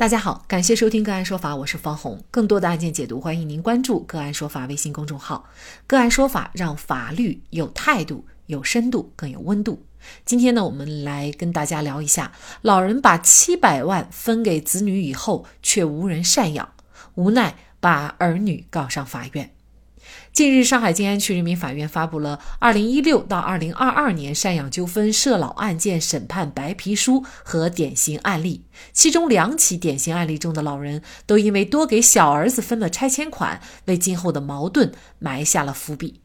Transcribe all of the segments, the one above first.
大家好，感谢收听个案说法，我是方红。更多的案件解读，欢迎您关注个案说法微信公众号。个案说法让法律有态度、有深度、更有温度。今天呢，我们来跟大家聊一下，老人把七百万分给子女以后，却无人赡养，无奈把儿女告上法院。近日，上海静安区人民法院发布了《2016到2022年赡养纠纷涉老案件审判白皮书》和典型案例，其中两起典型案例中的老人都因为多给小儿子分了拆迁款，为今后的矛盾埋下了伏笔。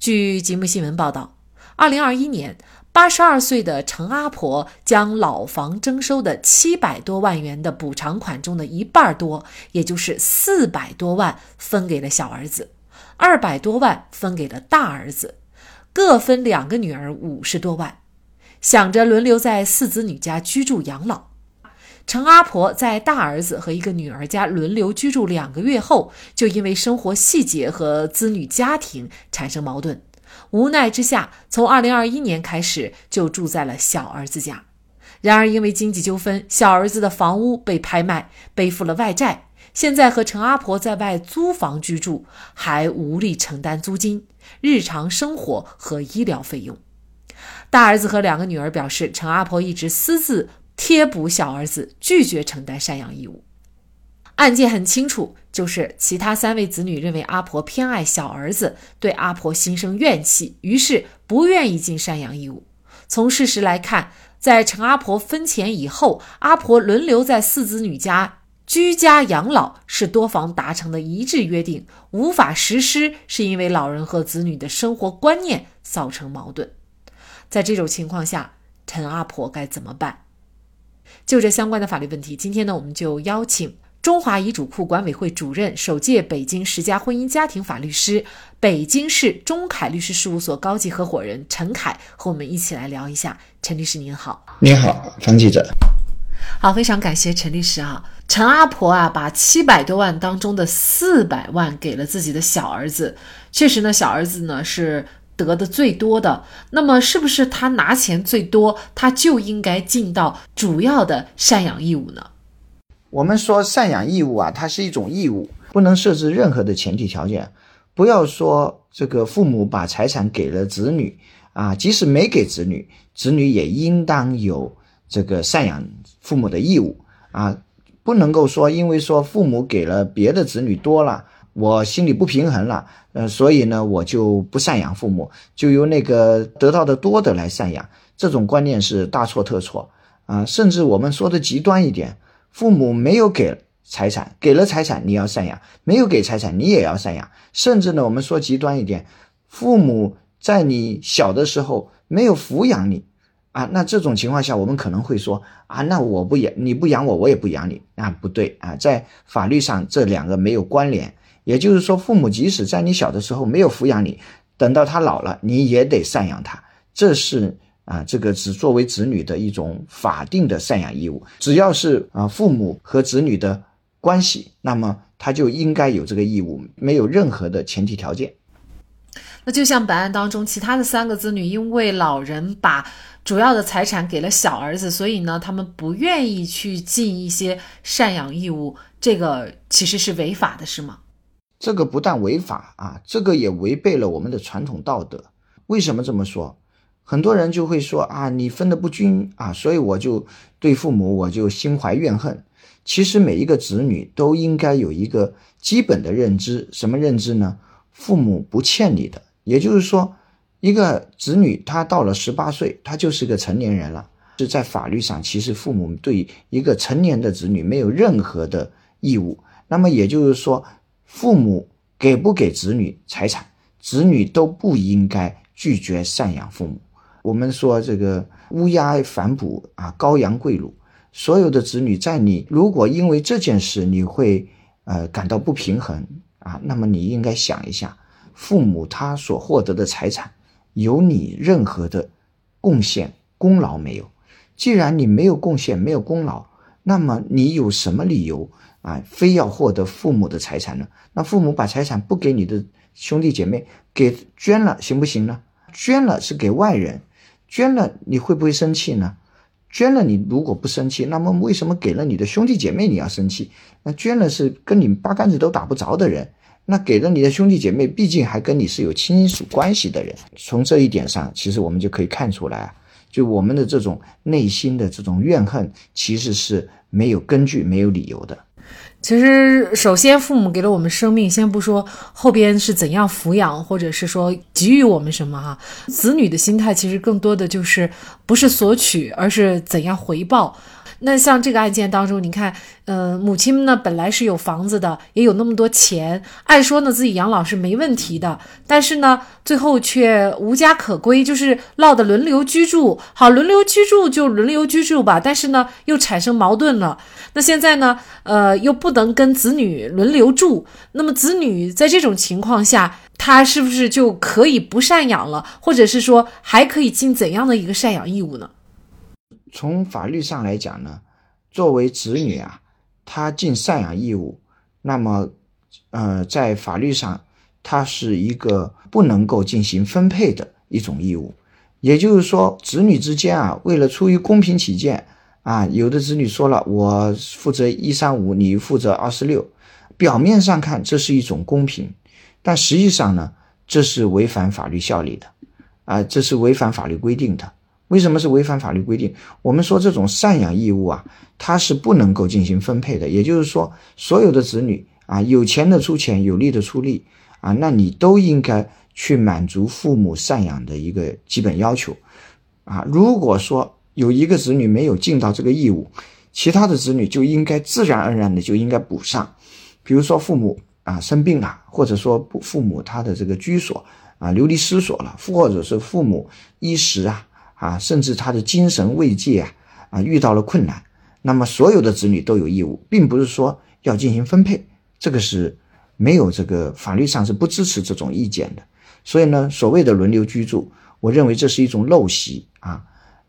据吉木新闻报道，2021年，82岁的陈阿婆将老房征收的700多万元的补偿款中的一半多，也就是400多万，分给了小儿子。二百多万分给了大儿子，各分两个女儿五十多万，想着轮流在四子女家居住养老。陈阿婆在大儿子和一个女儿家轮流居住两个月后，就因为生活细节和子女家庭产生矛盾，无奈之下，从二零二一年开始就住在了小儿子家。然而因为经济纠纷，小儿子的房屋被拍卖，背负了外债。现在和陈阿婆在外租房居住，还无力承担租金、日常生活和医疗费用。大儿子和两个女儿表示，陈阿婆一直私自贴补小儿子，拒绝承担赡养义务。案件很清楚，就是其他三位子女认为阿婆偏爱小儿子，对阿婆心生怨气，于是不愿意尽赡养义务。从事实来看，在陈阿婆分钱以后，阿婆轮流在四子女家。居家养老是多方达成的一致约定，无法实施是因为老人和子女的生活观念造成矛盾。在这种情况下，陈阿婆该怎么办？就这相关的法律问题，今天呢，我们就邀请中华遗嘱库管委会主任、首届北京十佳婚姻家庭法律师、北京市中凯律师事务所高级合伙人陈凯和我们一起来聊一下。陈律师您好，您好，方记者。好，非常感谢陈律师啊。陈阿婆啊，把七百多万当中的四百万给了自己的小儿子。确实呢，小儿子呢是得的最多的。那么，是不是他拿钱最多，他就应该尽到主要的赡养义务呢？我们说赡养义务啊，它是一种义务，不能设置任何的前提条件。不要说这个父母把财产给了子女啊，即使没给子女，子女也应当有这个赡养父母的义务啊。不能够说，因为说父母给了别的子女多了，我心里不平衡了，呃，所以呢，我就不赡养父母，就由那个得到的多的来赡养。这种观念是大错特错啊！甚至我们说的极端一点，父母没有给财产，给了财产你要赡养，没有给财产你也要赡养。甚至呢，我们说极端一点，父母在你小的时候没有抚养你。啊，那这种情况下，我们可能会说啊，那我不养你不养我，我也不养你，那不对啊，在法律上这两个没有关联。也就是说，父母即使在你小的时候没有抚养你，等到他老了，你也得赡养他，这是啊，这个只作为子女的一种法定的赡养义务。只要是啊父母和子女的关系，那么他就应该有这个义务，没有任何的前提条件。那就像本案当中，其他的三个子女因为老人把主要的财产给了小儿子，所以呢，他们不愿意去尽一些赡养义务，这个其实是违法的，是吗？这个不但违法啊，这个也违背了我们的传统道德。为什么这么说？很多人就会说啊，你分的不均啊，所以我就对父母我就心怀怨恨。其实每一个子女都应该有一个基本的认知，什么认知呢？父母不欠你的。也就是说，一个子女他到了十八岁，他就是个成年人了。是在法律上，其实父母对一个成年的子女没有任何的义务。那么也就是说，父母给不给子女财产，子女都不应该拒绝赡养父母。我们说这个乌鸦反哺啊，羔羊跪乳。所有的子女在你如果因为这件事你会呃感到不平衡啊，那么你应该想一下。父母他所获得的财产，有你任何的贡献功劳没有？既然你没有贡献没有功劳，那么你有什么理由啊，非要获得父母的财产呢？那父母把财产不给你的兄弟姐妹，给捐了行不行呢？捐了是给外人，捐了你会不会生气呢？捐了你如果不生气，那么为什么给了你的兄弟姐妹你要生气？那捐了是跟你八竿子都打不着的人，那给了你的兄弟姐妹，毕竟还跟你是有亲属关系的人。从这一点上，其实我们就可以看出来啊，就我们的这种内心的这种怨恨，其实是没有根据、没有理由的。其实，首先父母给了我们生命，先不说后边是怎样抚养，或者是说给予我们什么哈，子女的心态其实更多的就是不是索取，而是怎样回报。那像这个案件当中，你看，呃，母亲呢本来是有房子的，也有那么多钱，按说呢自己养老是没问题的，但是呢最后却无家可归，就是落得轮流居住。好，轮流居住就轮流居住吧，但是呢又产生矛盾了。那现在呢，呃，又不能跟子女轮流住，那么子女在这种情况下，他是不是就可以不赡养了，或者是说还可以尽怎样的一个赡养义务呢？从法律上来讲呢，作为子女啊，他尽赡养义务，那么，呃，在法律上，它是一个不能够进行分配的一种义务。也就是说，子女之间啊，为了出于公平起见啊，有的子女说了，我负责一三五，你负责二十六，表面上看这是一种公平，但实际上呢，这是违反法律效力的，啊，这是违反法律规定的。为什么是违反法律规定？我们说这种赡养义务啊，它是不能够进行分配的。也就是说，所有的子女啊，有钱的出钱，有力的出力啊，那你都应该去满足父母赡养的一个基本要求啊。如果说有一个子女没有尽到这个义务，其他的子女就应该自然而然的就应该补上。比如说父母啊生病了，或者说父母他的这个居所啊流离失所了，或者是父母衣食啊。啊，甚至他的精神慰藉啊，啊，遇到了困难，那么所有的子女都有义务，并不是说要进行分配，这个是没有这个法律上是不支持这种意见的。所以呢，所谓的轮流居住，我认为这是一种陋习啊。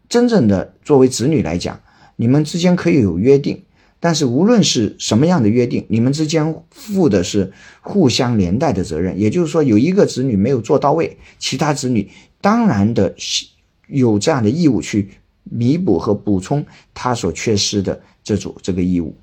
真正的作为子女来讲，你们之间可以有约定，但是无论是什么样的约定，你们之间负的是互相连带的责任。也就是说，有一个子女没有做到位，其他子女当然的。有这样的义务去弥补和补充他所缺失的这种这个义务。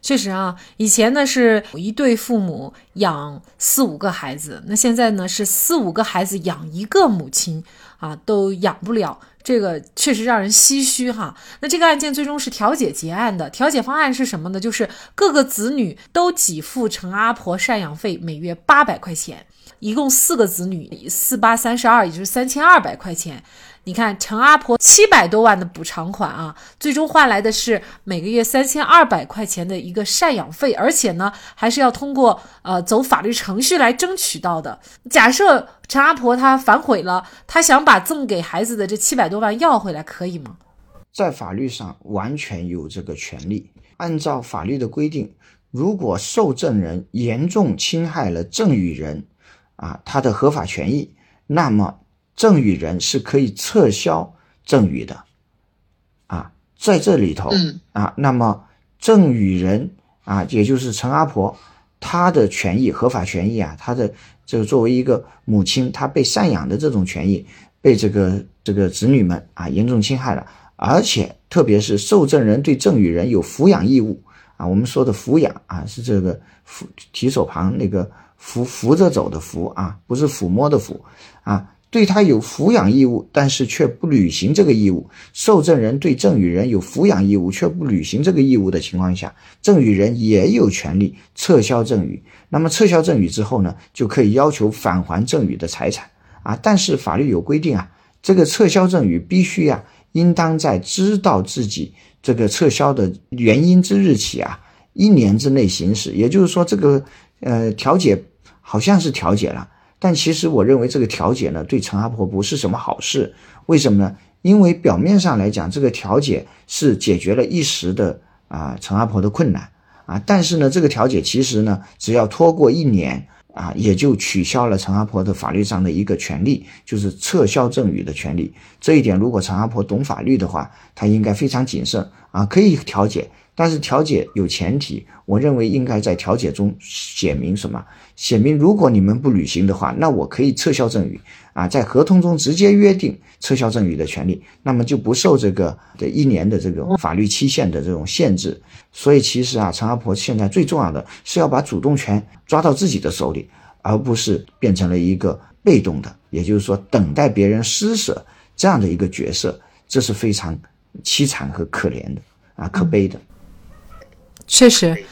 确实啊，以前呢是一对父母养四五个孩子，那现在呢是四五个孩子养一个母亲啊，都养不了，这个确实让人唏嘘哈。那这个案件最终是调解结案的，调解方案是什么呢？就是各个子女都给付陈阿婆赡养费，每月八百块钱。一共四个子女，四八三十二，也就是三千二百块钱。你看，陈阿婆七百多万的补偿款啊，最终换来的是每个月三千二百块钱的一个赡养费，而且呢，还是要通过呃走法律程序来争取到的。假设陈阿婆她反悔了，她想把赠给孩子的这七百多万要回来，可以吗？在法律上完全有这个权利。按照法律的规定，如果受赠人严重侵害了赠与人。啊，他的合法权益，那么赠与人是可以撤销赠与的，啊，在这里头，啊，那么赠与人啊，也就是陈阿婆，她的权益、合法权益啊，她的这个作为一个母亲，她被赡养的这种权益，被这个这个子女们啊严重侵害了，而且特别是受赠人对赠与人有抚养义务我们说的抚养啊，是这个扶提手旁那个。扶扶着走的扶啊，不是抚摸的抚啊，对他有抚养义务，但是却不履行这个义务。受赠人对赠与人有抚养义务，却不履行这个义务的情况下，赠与人也有权利撤销赠与。那么撤销赠与之后呢，就可以要求返还赠与的财产啊。但是法律有规定啊，这个撤销赠与必须呀，应当在知道自己这个撤销的原因之日起啊，一年之内行使。也就是说，这个呃调解。好像是调解了，但其实我认为这个调解呢，对陈阿婆不是什么好事。为什么呢？因为表面上来讲，这个调解是解决了一时的啊陈阿婆的困难啊，但是呢，这个调解其实呢，只要拖过一年啊，也就取消了陈阿婆的法律上的一个权利，就是撤销赠与的权利。这一点，如果陈阿婆懂法律的话，她应该非常谨慎啊，可以调解，但是调解有前提，我认为应该在调解中写明什么？写明如果你们不履行的话，那我可以撤销赠与啊，在合同中直接约定撤销赠与的权利，那么就不受这个这一年的这个法律期限的这种限制。所以其实啊，陈阿婆现在最重要的是要把主动权抓到自己的手里，而不是变成了一个被动的，也就是说等待别人施舍这样的一个角色，这是非常凄惨和可怜的啊，可悲的。确实，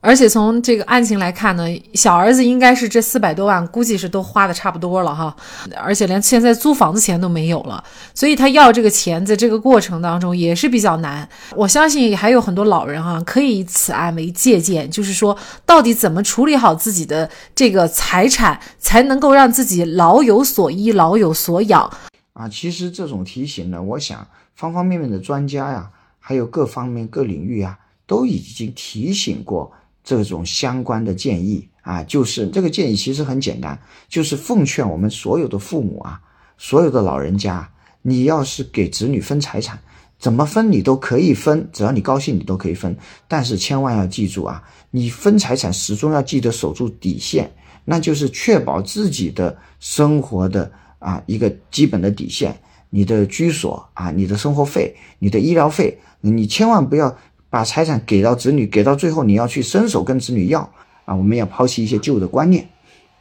而且从这个案情来看呢，小儿子应该是这四百多万，估计是都花的差不多了哈，而且连现在租房子钱都没有了，所以他要这个钱，在这个过程当中也是比较难。我相信还有很多老人哈，可以以此案为借鉴，就是说到底怎么处理好自己的这个财产，才能够让自己老有所依、老有所养啊。其实这种提醒呢，我想方方面面的专家呀，还有各方面各领域啊。都已经提醒过这种相关的建议啊，就是这个建议其实很简单，就是奉劝我们所有的父母啊，所有的老人家，你要是给子女分财产，怎么分你都可以分，只要你高兴你都可以分，但是千万要记住啊，你分财产始终要记得守住底线，那就是确保自己的生活的啊一个基本的底线，你的居所啊，你的生活费，你的医疗费，你千万不要。把财产给到子女，给到最后你要去伸手跟子女要啊！我们要抛弃一些旧的观念，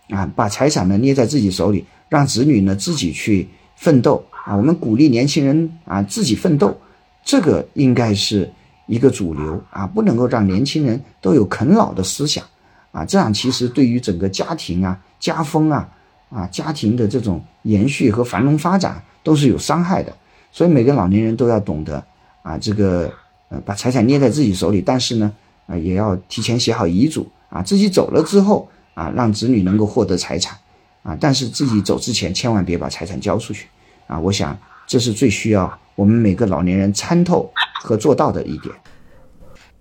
啊，把财产呢捏在自己手里，让子女呢自己去奋斗啊！我们鼓励年轻人啊自己奋斗，这个应该是一个主流啊，不能够让年轻人都有啃老的思想啊！这样其实对于整个家庭啊、家风啊、啊家庭的这种延续和繁荣发展都是有伤害的。所以每个老年人都要懂得啊这个。把财产捏在自己手里，但是呢，啊，也要提前写好遗嘱啊，自己走了之后啊，让子女能够获得财产，啊，但是自己走之前千万别把财产交出去，啊，我想这是最需要我们每个老年人参透和做到的一点。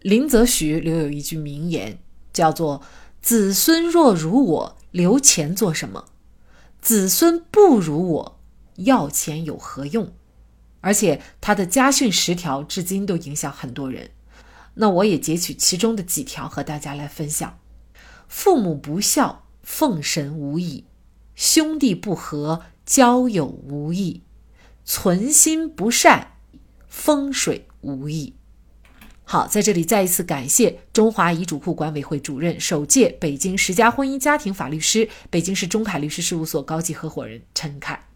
林则徐留有一句名言，叫做“子孙若如我，留钱做什么？子孙不如我，要钱有何用？”而且他的家训十条至今都影响很多人，那我也截取其中的几条和大家来分享：父母不孝，奉神无益；兄弟不和，交友无益；存心不善，风水无益。好，在这里再一次感谢中华遗嘱库管委会主任、首届北京十佳婚姻家庭法律师、北京市中凯律师事务所高级合伙人陈凯。